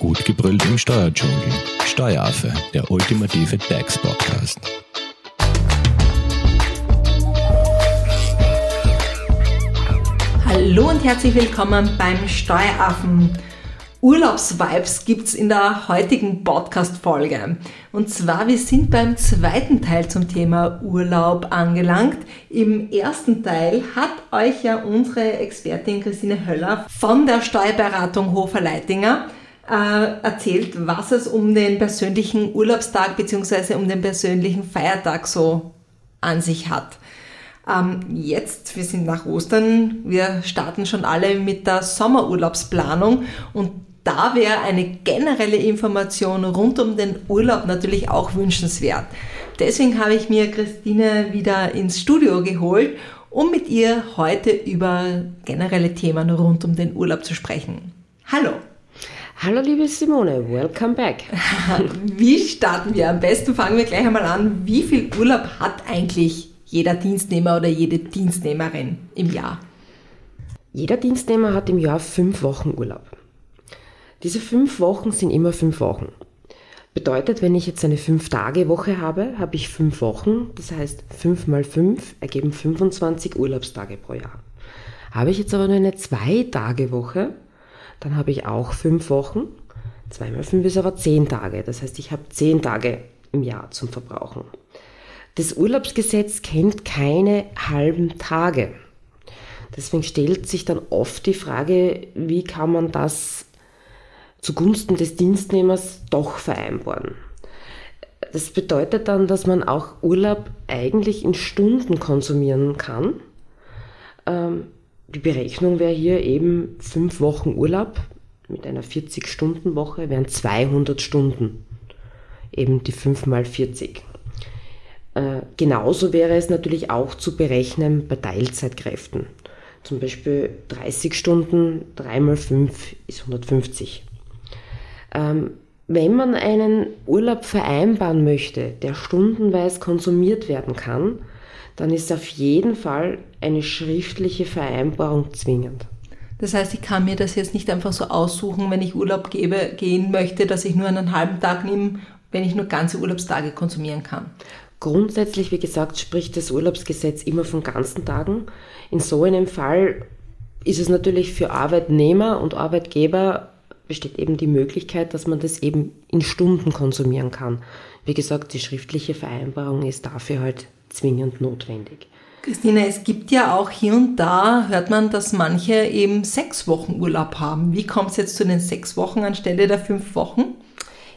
Gut gebrüllt im Steuerdschungel. Steueraffe, der ultimative DAX-Podcast. Hallo und herzlich willkommen beim Steueraffen. Urlaubsvibes gibt's in der heutigen Podcast-Folge. Und zwar, wir sind beim zweiten Teil zum Thema Urlaub angelangt. Im ersten Teil hat euch ja unsere Expertin Christine Höller von der Steuerberatung Hofer-Leitinger äh, erzählt, was es um den persönlichen Urlaubstag bzw. um den persönlichen Feiertag so an sich hat. Ähm, jetzt, wir sind nach Ostern, wir starten schon alle mit der Sommerurlaubsplanung und da wäre eine generelle Information rund um den Urlaub natürlich auch wünschenswert. Deswegen habe ich mir Christine wieder ins Studio geholt, um mit ihr heute über generelle Themen rund um den Urlaub zu sprechen. Hallo! Hallo liebe Simone, welcome back. Wie starten wir? Am besten fangen wir gleich einmal an. Wie viel Urlaub hat eigentlich jeder Dienstnehmer oder jede Dienstnehmerin im Jahr? Jeder Dienstnehmer hat im Jahr fünf Wochen Urlaub. Diese fünf Wochen sind immer fünf Wochen. Bedeutet, wenn ich jetzt eine Fünf-Tage-Woche habe, habe ich fünf Wochen, das heißt fünf mal fünf ergeben 25 Urlaubstage pro Jahr. Habe ich jetzt aber nur eine Zwei-Tage-Woche, dann habe ich auch fünf Wochen. Zwei mal fünf ist aber zehn Tage. Das heißt, ich habe zehn Tage im Jahr zum Verbrauchen. Das Urlaubsgesetz kennt keine halben Tage. Deswegen stellt sich dann oft die Frage, wie kann man das zugunsten des Dienstnehmers doch vereinbaren. Das bedeutet dann, dass man auch Urlaub eigentlich in Stunden konsumieren kann. Ähm, die Berechnung wäre hier eben fünf Wochen Urlaub mit einer 40-Stunden-Woche wären 200 Stunden. Eben die 5 mal 40. Äh, genauso wäre es natürlich auch zu berechnen bei Teilzeitkräften. Zum Beispiel 30 Stunden, 3 mal 5 ist 150. Ähm, wenn man einen Urlaub vereinbaren möchte, der stundenweise konsumiert werden kann, dann ist auf jeden Fall eine schriftliche Vereinbarung zwingend. Das heißt, ich kann mir das jetzt nicht einfach so aussuchen, wenn ich Urlaub gebe, gehen möchte, dass ich nur einen halben Tag nehme, wenn ich nur ganze Urlaubstage konsumieren kann. Grundsätzlich, wie gesagt, spricht das Urlaubsgesetz immer von ganzen Tagen. In so einem Fall ist es natürlich für Arbeitnehmer und Arbeitgeber besteht eben die Möglichkeit, dass man das eben in Stunden konsumieren kann. Wie gesagt, die schriftliche Vereinbarung ist dafür halt zwingend notwendig. Christine, es gibt ja auch hier und da, hört man, dass manche eben sechs Wochen Urlaub haben. Wie kommt es jetzt zu den sechs Wochen anstelle der fünf Wochen?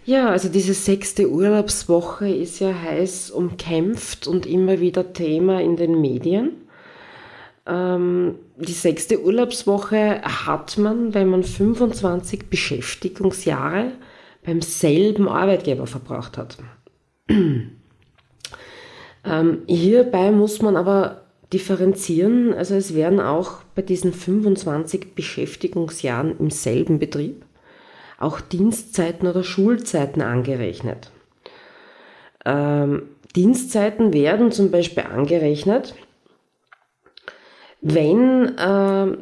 Ja, also diese sechste Urlaubswoche ist ja heiß umkämpft und immer wieder Thema in den Medien. Ähm, die sechste Urlaubswoche hat man, wenn man 25 Beschäftigungsjahre beim selben Arbeitgeber verbracht hat. Ähm, hierbei muss man aber differenzieren, also es werden auch bei diesen 25 Beschäftigungsjahren im selben Betrieb auch Dienstzeiten oder Schulzeiten angerechnet. Ähm, Dienstzeiten werden zum Beispiel angerechnet, wenn äh,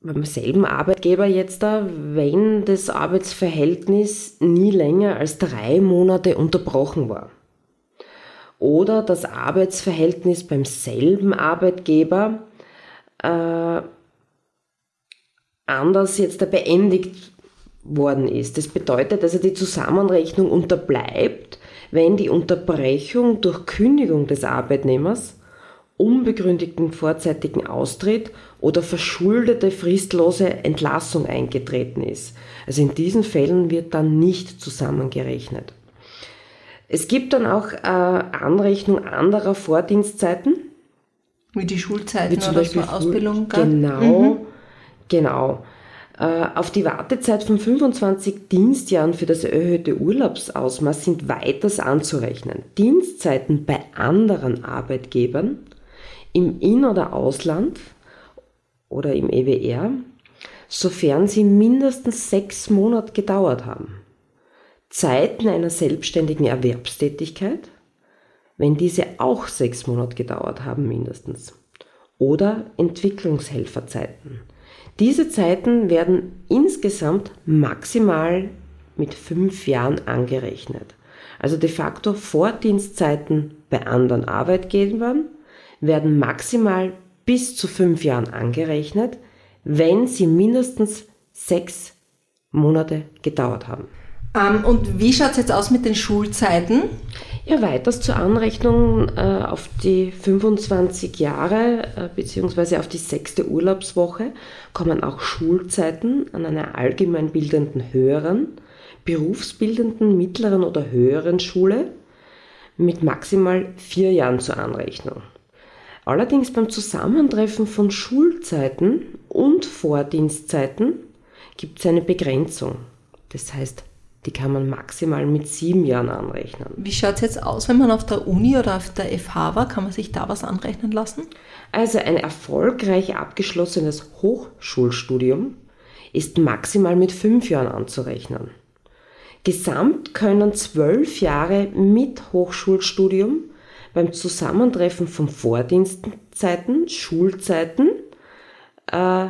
beim selben Arbeitgeber jetzt da, wenn das Arbeitsverhältnis nie länger als drei Monate unterbrochen war. Oder das Arbeitsverhältnis beim selben Arbeitgeber äh, anders jetzt beendigt worden ist. Das bedeutet also, die Zusammenrechnung unterbleibt, wenn die Unterbrechung durch Kündigung des Arbeitnehmers unbegründeten vorzeitigen Austritt oder verschuldete fristlose Entlassung eingetreten ist. Also in diesen Fällen wird dann nicht zusammengerechnet. Es gibt dann auch äh, Anrechnung anderer Vordienstzeiten. Wie die Schulzeiten Wie zum oder Beispiel so Ausbildung. Genau, mhm. genau. Äh, auf die Wartezeit von 25 Dienstjahren für das erhöhte Urlaubsausmaß sind weiters anzurechnen. Dienstzeiten bei anderen Arbeitgebern im In- oder Ausland oder im EWR, sofern sie mindestens sechs Monate gedauert haben. Zeiten einer selbstständigen Erwerbstätigkeit, wenn diese auch sechs Monate gedauert haben mindestens. Oder Entwicklungshelferzeiten. Diese Zeiten werden insgesamt maximal mit fünf Jahren angerechnet. Also de facto Vordienstzeiten bei anderen Arbeitgebern werden maximal bis zu fünf Jahren angerechnet, wenn sie mindestens sechs Monate gedauert haben. Ähm, und wie schaut es jetzt aus mit den Schulzeiten? Ja, weiters zur Anrechnung äh, auf die 25 Jahre äh, bzw. auf die sechste Urlaubswoche kommen auch Schulzeiten an einer allgemeinbildenden höheren, berufsbildenden mittleren oder höheren Schule mit maximal vier Jahren zur Anrechnung. Allerdings beim Zusammentreffen von Schulzeiten und Vordienstzeiten gibt es eine Begrenzung. Das heißt, die kann man maximal mit sieben Jahren anrechnen. Wie schaut es jetzt aus, wenn man auf der Uni oder auf der FH war? Kann man sich da was anrechnen lassen? Also ein erfolgreich abgeschlossenes Hochschulstudium ist maximal mit fünf Jahren anzurechnen. Gesamt können zwölf Jahre mit Hochschulstudium beim Zusammentreffen von Vordienstzeiten, Schulzeiten äh,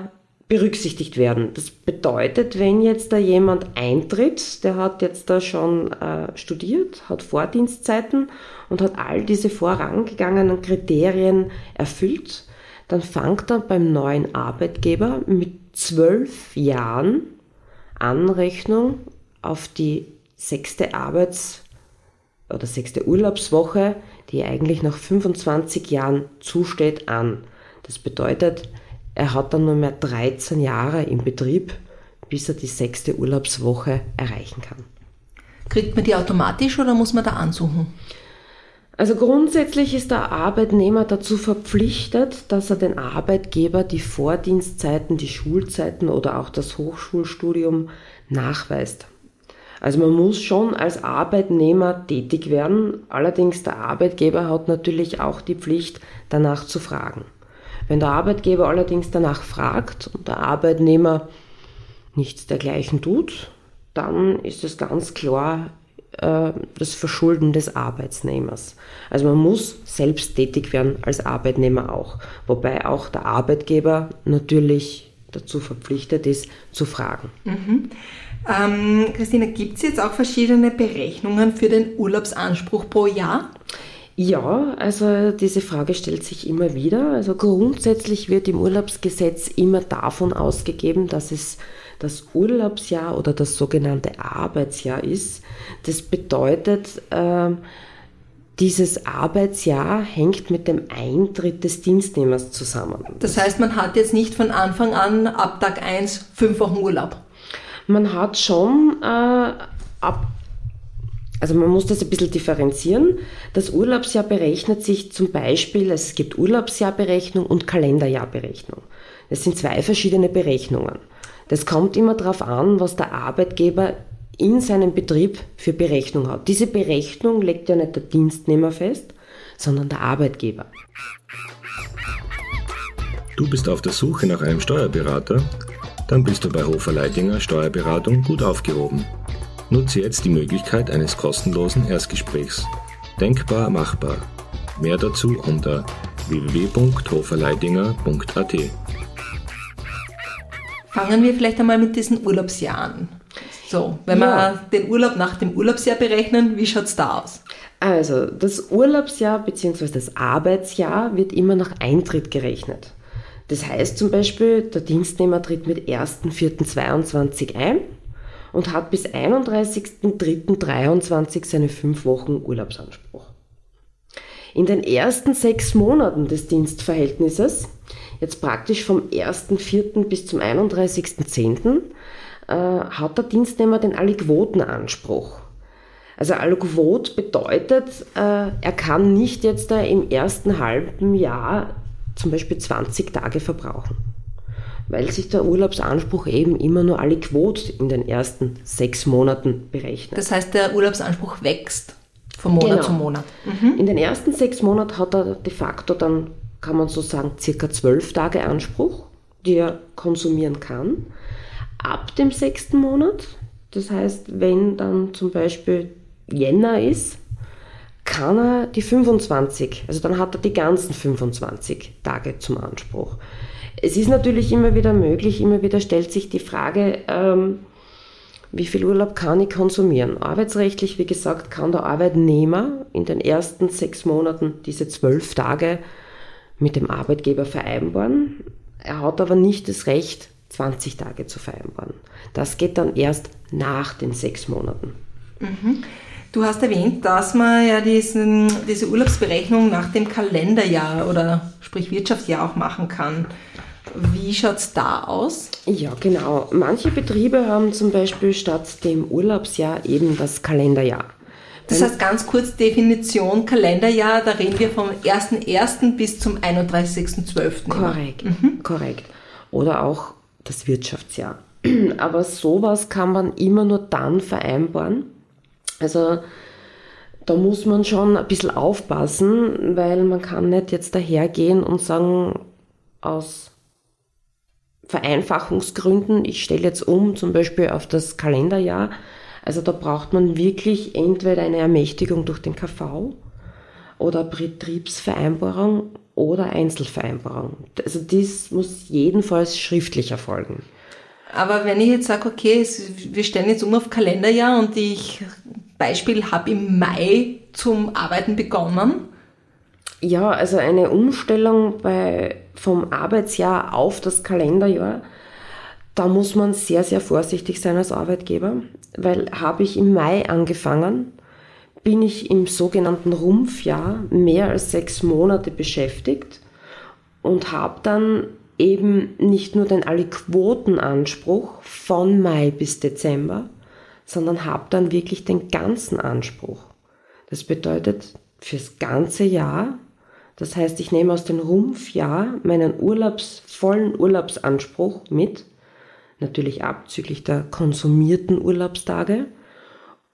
berücksichtigt werden. Das bedeutet, wenn jetzt da jemand eintritt, der hat jetzt da schon äh, studiert, hat Vordienstzeiten und hat all diese vorangegangenen Kriterien erfüllt, dann fängt er beim neuen Arbeitgeber mit zwölf Jahren Anrechnung auf die sechste Arbeits- oder sechste Urlaubswoche, die eigentlich nach 25 Jahren zusteht, an. Das bedeutet, er hat dann nur mehr 13 Jahre im Betrieb, bis er die sechste Urlaubswoche erreichen kann. Kriegt man die automatisch oder muss man da ansuchen? Also grundsätzlich ist der Arbeitnehmer dazu verpflichtet, dass er den Arbeitgeber die Vordienstzeiten, die Schulzeiten oder auch das Hochschulstudium nachweist. Also man muss schon als Arbeitnehmer tätig werden, allerdings der Arbeitgeber hat natürlich auch die Pflicht, danach zu fragen. Wenn der Arbeitgeber allerdings danach fragt und der Arbeitnehmer nichts dergleichen tut, dann ist es ganz klar äh, das Verschulden des Arbeitsnehmers. Also man muss selbst tätig werden als Arbeitnehmer auch, wobei auch der Arbeitgeber natürlich dazu verpflichtet ist, zu fragen. Mhm. Ähm, Christina, gibt es jetzt auch verschiedene Berechnungen für den Urlaubsanspruch pro Jahr? Ja, also diese Frage stellt sich immer wieder. Also grundsätzlich wird im Urlaubsgesetz immer davon ausgegeben, dass es das Urlaubsjahr oder das sogenannte Arbeitsjahr ist. Das bedeutet, äh, dieses Arbeitsjahr hängt mit dem Eintritt des Dienstnehmers zusammen. Das heißt, man hat jetzt nicht von Anfang an ab Tag 1 fünf Wochen Urlaub. Man hat schon äh, ab also man muss das ein bisschen differenzieren. Das Urlaubsjahr berechnet sich zum Beispiel, es gibt Urlaubsjahrberechnung und Kalenderjahrberechnung. Das sind zwei verschiedene Berechnungen. Das kommt immer darauf an, was der Arbeitgeber in seinem Betrieb für Berechnung hat. Diese Berechnung legt ja nicht der Dienstnehmer fest, sondern der Arbeitgeber. Du bist auf der Suche nach einem Steuerberater? Dann bist du bei Hofer Leidinger Steuerberatung gut aufgehoben. Nutze jetzt die Möglichkeit eines kostenlosen Erstgesprächs. Denkbar machbar. Mehr dazu unter www.hoferleidinger.at. Fangen wir vielleicht einmal mit diesen Urlaubsjahren. So, wenn ja. wir den Urlaub nach dem Urlaubsjahr berechnen, wie schaut es da aus? Also, das Urlaubsjahr bzw. das Arbeitsjahr wird immer nach Eintritt gerechnet. Das heißt zum Beispiel, der Dienstnehmer tritt mit 1.4.22 ein und hat bis 31.03.23 seine fünf Wochen Urlaubsanspruch. In den ersten sechs Monaten des Dienstverhältnisses, jetzt praktisch vom 1.04. bis zum 31.10., äh, hat der Dienstnehmer den Aliquotenanspruch. Also Aliquot bedeutet, äh, er kann nicht jetzt da im ersten halben Jahr zum Beispiel 20 Tage verbrauchen weil sich der Urlaubsanspruch eben immer nur alle Quote in den ersten sechs Monaten berechnet. Das heißt, der Urlaubsanspruch wächst von Monat genau. zu Monat. Mhm. In den ersten sechs Monaten hat er de facto dann, kann man so sagen, circa zwölf Tage Anspruch, die er konsumieren kann. Ab dem sechsten Monat, das heißt, wenn dann zum Beispiel Jänner ist, kann er die 25, also dann hat er die ganzen 25 Tage zum Anspruch. Es ist natürlich immer wieder möglich, immer wieder stellt sich die Frage, ähm, wie viel Urlaub kann ich konsumieren? Arbeitsrechtlich, wie gesagt, kann der Arbeitnehmer in den ersten sechs Monaten diese zwölf Tage mit dem Arbeitgeber vereinbaren. Er hat aber nicht das Recht, 20 Tage zu vereinbaren. Das geht dann erst nach den sechs Monaten. Mhm. Du hast erwähnt, dass man ja diesen, diese Urlaubsberechnung nach dem Kalenderjahr oder sprich Wirtschaftsjahr auch machen kann. Wie schaut es da aus? Ja, genau. Manche Betriebe haben zum Beispiel statt dem Urlaubsjahr eben das Kalenderjahr. Das heißt ganz kurz Definition Kalenderjahr, da reden wir vom 1.1. bis zum 31.12. Korrekt, mhm. korrekt. Oder auch das Wirtschaftsjahr. Aber sowas kann man immer nur dann vereinbaren. Also da muss man schon ein bisschen aufpassen, weil man kann nicht jetzt dahergehen und sagen, aus Vereinfachungsgründen, ich stelle jetzt um, zum Beispiel auf das Kalenderjahr. Also da braucht man wirklich entweder eine Ermächtigung durch den KV oder Betriebsvereinbarung oder Einzelvereinbarung. Also dies muss jedenfalls schriftlich erfolgen. Aber wenn ich jetzt sage, okay, wir stellen jetzt um auf Kalenderjahr und ich Beispiel habe im Mai zum Arbeiten begonnen, ja, also eine Umstellung bei, vom Arbeitsjahr auf das Kalenderjahr, da muss man sehr, sehr vorsichtig sein als Arbeitgeber, weil habe ich im Mai angefangen, bin ich im sogenannten Rumpfjahr mehr als sechs Monate beschäftigt und habe dann eben nicht nur den Aliquotenanspruch von Mai bis Dezember, sondern habe dann wirklich den ganzen Anspruch. Das bedeutet, fürs ganze Jahr das heißt, ich nehme aus dem Rumpfjahr meinen Urlaubs, vollen Urlaubsanspruch mit, natürlich abzüglich der konsumierten Urlaubstage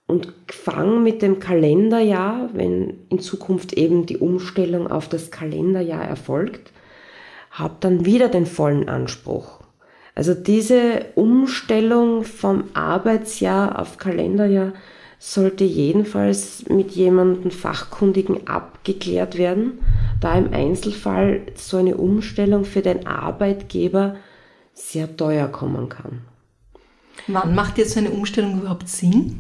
und fange mit dem Kalenderjahr, wenn in Zukunft eben die Umstellung auf das Kalenderjahr erfolgt, habe dann wieder den vollen Anspruch. Also diese Umstellung vom Arbeitsjahr auf Kalenderjahr sollte jedenfalls mit jemandem Fachkundigen abgeklärt werden, da im Einzelfall so eine Umstellung für den Arbeitgeber sehr teuer kommen kann. Wann macht jetzt so eine Umstellung überhaupt Sinn?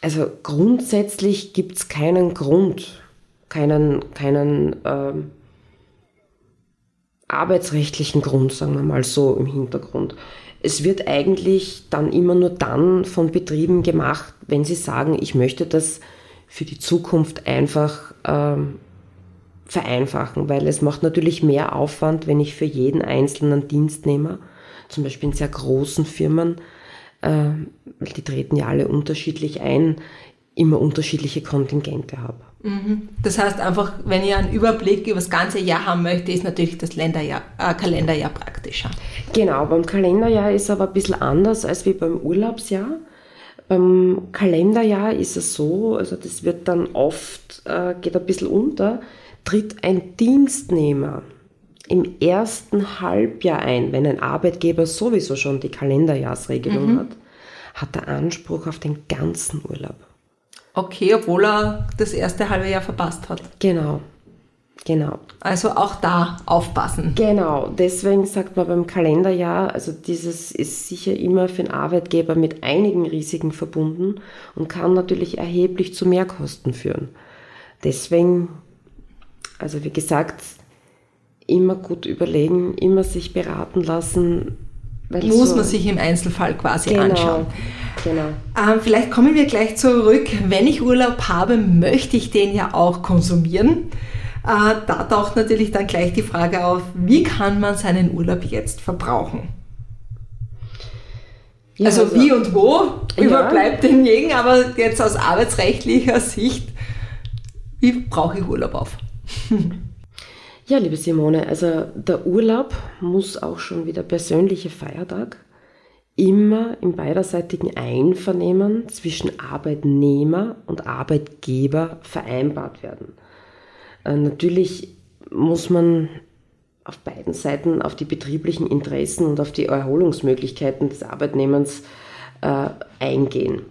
Also grundsätzlich gibt es keinen Grund, keinen, keinen ähm, arbeitsrechtlichen Grund, sagen wir mal so im Hintergrund. Es wird eigentlich dann immer nur dann von Betrieben gemacht, wenn sie sagen, ich möchte das für die Zukunft einfach ähm, vereinfachen, weil es macht natürlich mehr Aufwand, wenn ich für jeden einzelnen Dienstnehmer, zum Beispiel in sehr großen Firmen, äh, die treten ja alle unterschiedlich ein, immer unterschiedliche Kontingente habe. Mhm. Das heißt einfach, wenn ich einen Überblick über das ganze Jahr haben möchte, ist natürlich das Länderjahr, äh, Kalenderjahr praktischer. Genau, beim Kalenderjahr ist aber ein bisschen anders als wie beim Urlaubsjahr. Beim Kalenderjahr ist es so, also das wird dann oft, äh, geht ein bisschen unter, tritt ein Dienstnehmer im ersten Halbjahr ein, wenn ein Arbeitgeber sowieso schon die Kalenderjahrsregelung mhm. hat, hat er Anspruch auf den ganzen Urlaub. Okay, obwohl er das erste halbe Jahr verpasst hat. Genau. Genau. Also auch da aufpassen. Genau, deswegen sagt man beim Kalenderjahr, also dieses ist sicher immer für den Arbeitgeber mit einigen Risiken verbunden und kann natürlich erheblich zu Mehrkosten führen. Deswegen, also wie gesagt, immer gut überlegen, immer sich beraten lassen, muss so man sich im Einzelfall quasi genau, anschauen. Genau. Ähm, vielleicht kommen wir gleich zurück. Wenn ich Urlaub habe, möchte ich den ja auch konsumieren. Äh, da taucht natürlich dann gleich die Frage auf, wie kann man seinen Urlaub jetzt verbrauchen? Ja, also, also, wie und wo ja. überbleibt demjenigen, aber jetzt aus arbeitsrechtlicher Sicht, wie brauche ich Urlaub auf? Ja, liebe Simone, also der Urlaub muss auch schon wie der persönliche Feiertag immer im beiderseitigen Einvernehmen zwischen Arbeitnehmer und Arbeitgeber vereinbart werden. Äh, natürlich muss man auf beiden Seiten auf die betrieblichen Interessen und auf die Erholungsmöglichkeiten des Arbeitnehmers äh, eingehen.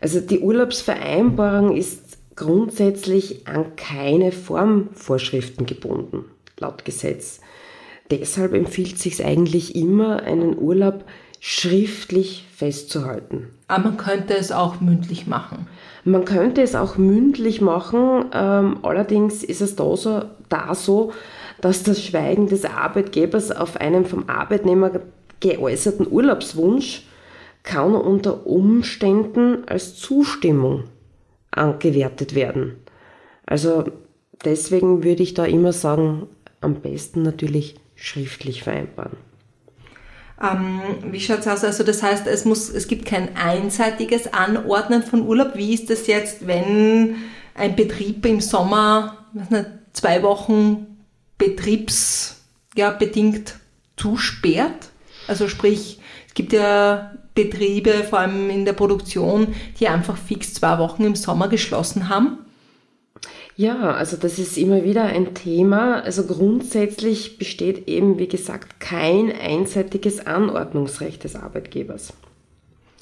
Also die Urlaubsvereinbarung ist grundsätzlich an keine Formvorschriften gebunden, laut Gesetz. Deshalb empfiehlt sich eigentlich immer, einen Urlaub schriftlich festzuhalten. Aber man könnte es auch mündlich machen. Man könnte es auch mündlich machen, ähm, allerdings ist es da so, da so, dass das Schweigen des Arbeitgebers auf einen vom Arbeitnehmer geäußerten Urlaubswunsch kann unter Umständen als Zustimmung angewertet werden. Also deswegen würde ich da immer sagen, am besten natürlich schriftlich vereinbaren. Ähm, wie schaut es aus? Also das heißt, es, muss, es gibt kein einseitiges Anordnen von Urlaub. Wie ist das jetzt, wenn ein Betrieb im Sommer zwei Wochen betriebsbedingt zusperrt? Also sprich, es gibt ja Betriebe, vor allem in der Produktion, die einfach fix zwei Wochen im Sommer geschlossen haben. Ja, also das ist immer wieder ein Thema. Also grundsätzlich besteht eben, wie gesagt, kein einseitiges Anordnungsrecht des Arbeitgebers.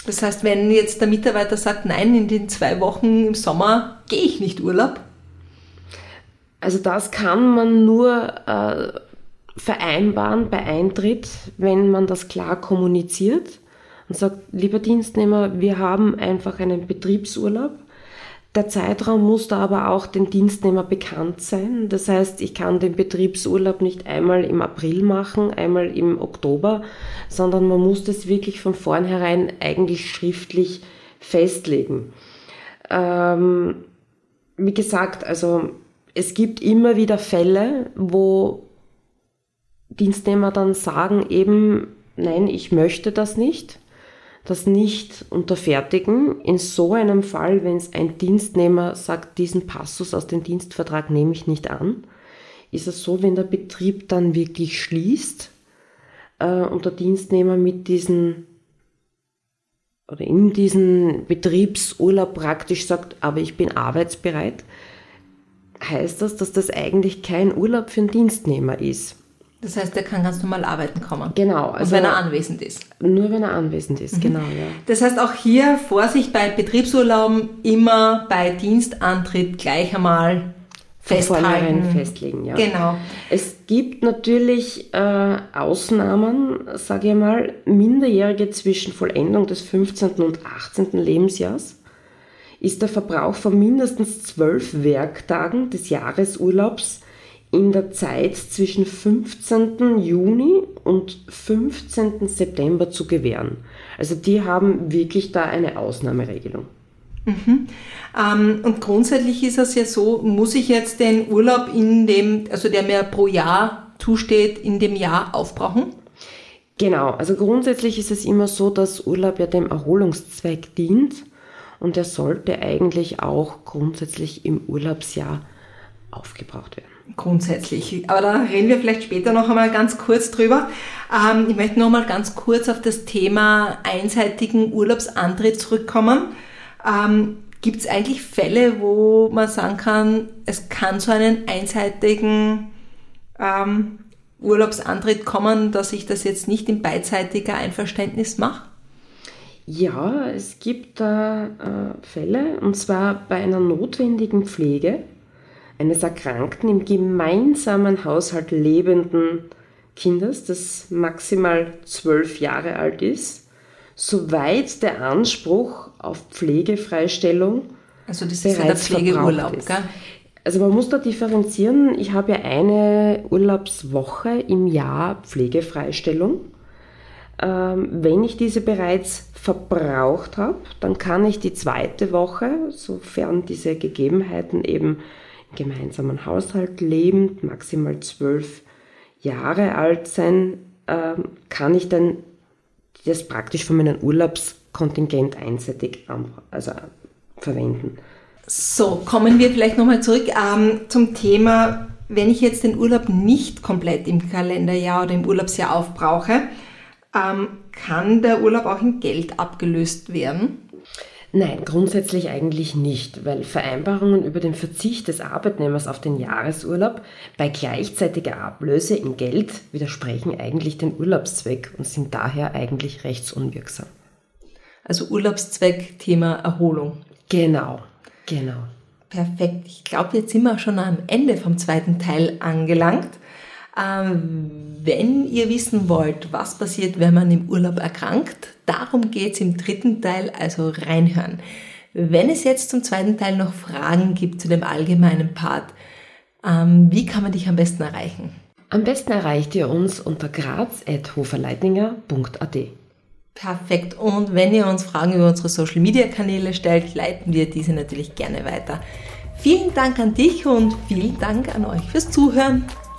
Das heißt, wenn jetzt der Mitarbeiter sagt, nein, in den zwei Wochen im Sommer gehe ich nicht Urlaub? Also das kann man nur äh, vereinbaren bei Eintritt, wenn man das klar kommuniziert und sagt, lieber Dienstnehmer, wir haben einfach einen Betriebsurlaub der Zeitraum muss da aber auch den Dienstnehmer bekannt sein. Das heißt, ich kann den Betriebsurlaub nicht einmal im April machen, einmal im Oktober, sondern man muss das wirklich von vornherein eigentlich schriftlich festlegen. Ähm, wie gesagt, also es gibt immer wieder Fälle, wo Dienstnehmer dann sagen eben, nein, ich möchte das nicht das nicht unterfertigen. In so einem Fall, wenn es ein Dienstnehmer sagt, diesen Passus aus dem Dienstvertrag nehme ich nicht an, ist es so, wenn der Betrieb dann wirklich schließt äh, und der Dienstnehmer mit diesen oder in diesen Betriebsurlaub praktisch sagt, aber ich bin arbeitsbereit, heißt das, dass das eigentlich kein Urlaub für einen Dienstnehmer ist. Das heißt, er kann ganz normal arbeiten kommen. Genau. Also Und wenn er anwesend ist. Nur wenn er anwesend ist, mhm. genau, ja. Das heißt auch hier Vorsicht bei Betriebsurlauben immer bei Dienstantritt gleich einmal festhalten. festlegen, ja. Genau. Es gibt natürlich äh, Ausnahmen, sage ich mal, Minderjährige zwischen Vollendung des 15. und 18. Lebensjahres ist der Verbrauch von mindestens zwölf Werktagen des Jahresurlaubs in der Zeit zwischen 15. Juni und 15. September zu gewähren. Also die haben wirklich da eine Ausnahmeregelung. Mhm. Ähm, und grundsätzlich ist es ja so, muss ich jetzt den Urlaub in dem, also der mir pro Jahr zusteht, in dem Jahr aufbrauchen? Genau, also grundsätzlich ist es immer so, dass Urlaub ja dem Erholungszweck dient und er sollte eigentlich auch grundsätzlich im Urlaubsjahr aufgebraucht werden grundsätzlich. Aber da reden wir vielleicht später noch einmal ganz kurz drüber. Ähm, ich möchte noch mal ganz kurz auf das Thema einseitigen Urlaubsantritt zurückkommen. Ähm, Gibt es eigentlich Fälle, wo man sagen kann, es kann zu einem einseitigen ähm, Urlaubsantritt kommen, dass ich das jetzt nicht in beidseitiger Einverständnis mache? Ja, es gibt da äh, Fälle, und zwar bei einer notwendigen Pflege eines erkrankten, im gemeinsamen Haushalt lebenden Kindes, das maximal zwölf Jahre alt ist, soweit der Anspruch auf Pflegefreistellung also das ist ja der Pflegeurlaub, ist. Gell? Also man muss da differenzieren. Ich habe ja eine Urlaubswoche im Jahr Pflegefreistellung. Ähm, wenn ich diese bereits verbraucht habe, dann kann ich die zweite Woche, sofern diese Gegebenheiten eben gemeinsamen Haushalt lebend, maximal zwölf Jahre alt sein, äh, kann ich dann das praktisch von meinem Urlaubskontingent einseitig also, verwenden. So, kommen wir vielleicht nochmal zurück ähm, zum Thema, wenn ich jetzt den Urlaub nicht komplett im Kalenderjahr oder im Urlaubsjahr aufbrauche, ähm, kann der Urlaub auch in Geld abgelöst werden? Nein, grundsätzlich eigentlich nicht, weil Vereinbarungen über den Verzicht des Arbeitnehmers auf den Jahresurlaub bei gleichzeitiger Ablöse in Geld widersprechen eigentlich den Urlaubszweck und sind daher eigentlich rechtsunwirksam. Also Urlaubszweck, Thema Erholung. Genau, genau. Perfekt. Ich glaube, jetzt sind wir schon am Ende vom zweiten Teil angelangt. Ähm, wenn ihr wissen wollt, was passiert, wenn man im Urlaub erkrankt, darum geht es im dritten Teil, also reinhören. Wenn es jetzt zum zweiten Teil noch Fragen gibt zu dem allgemeinen Part, ähm, wie kann man dich am besten erreichen? Am besten erreicht ihr uns unter graz.hoferleitinger.at. Perfekt. Und wenn ihr uns Fragen über unsere Social Media Kanäle stellt, leiten wir diese natürlich gerne weiter. Vielen Dank an dich und vielen Dank an euch fürs Zuhören.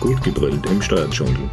gut gebrüllt im Steuerdschungel.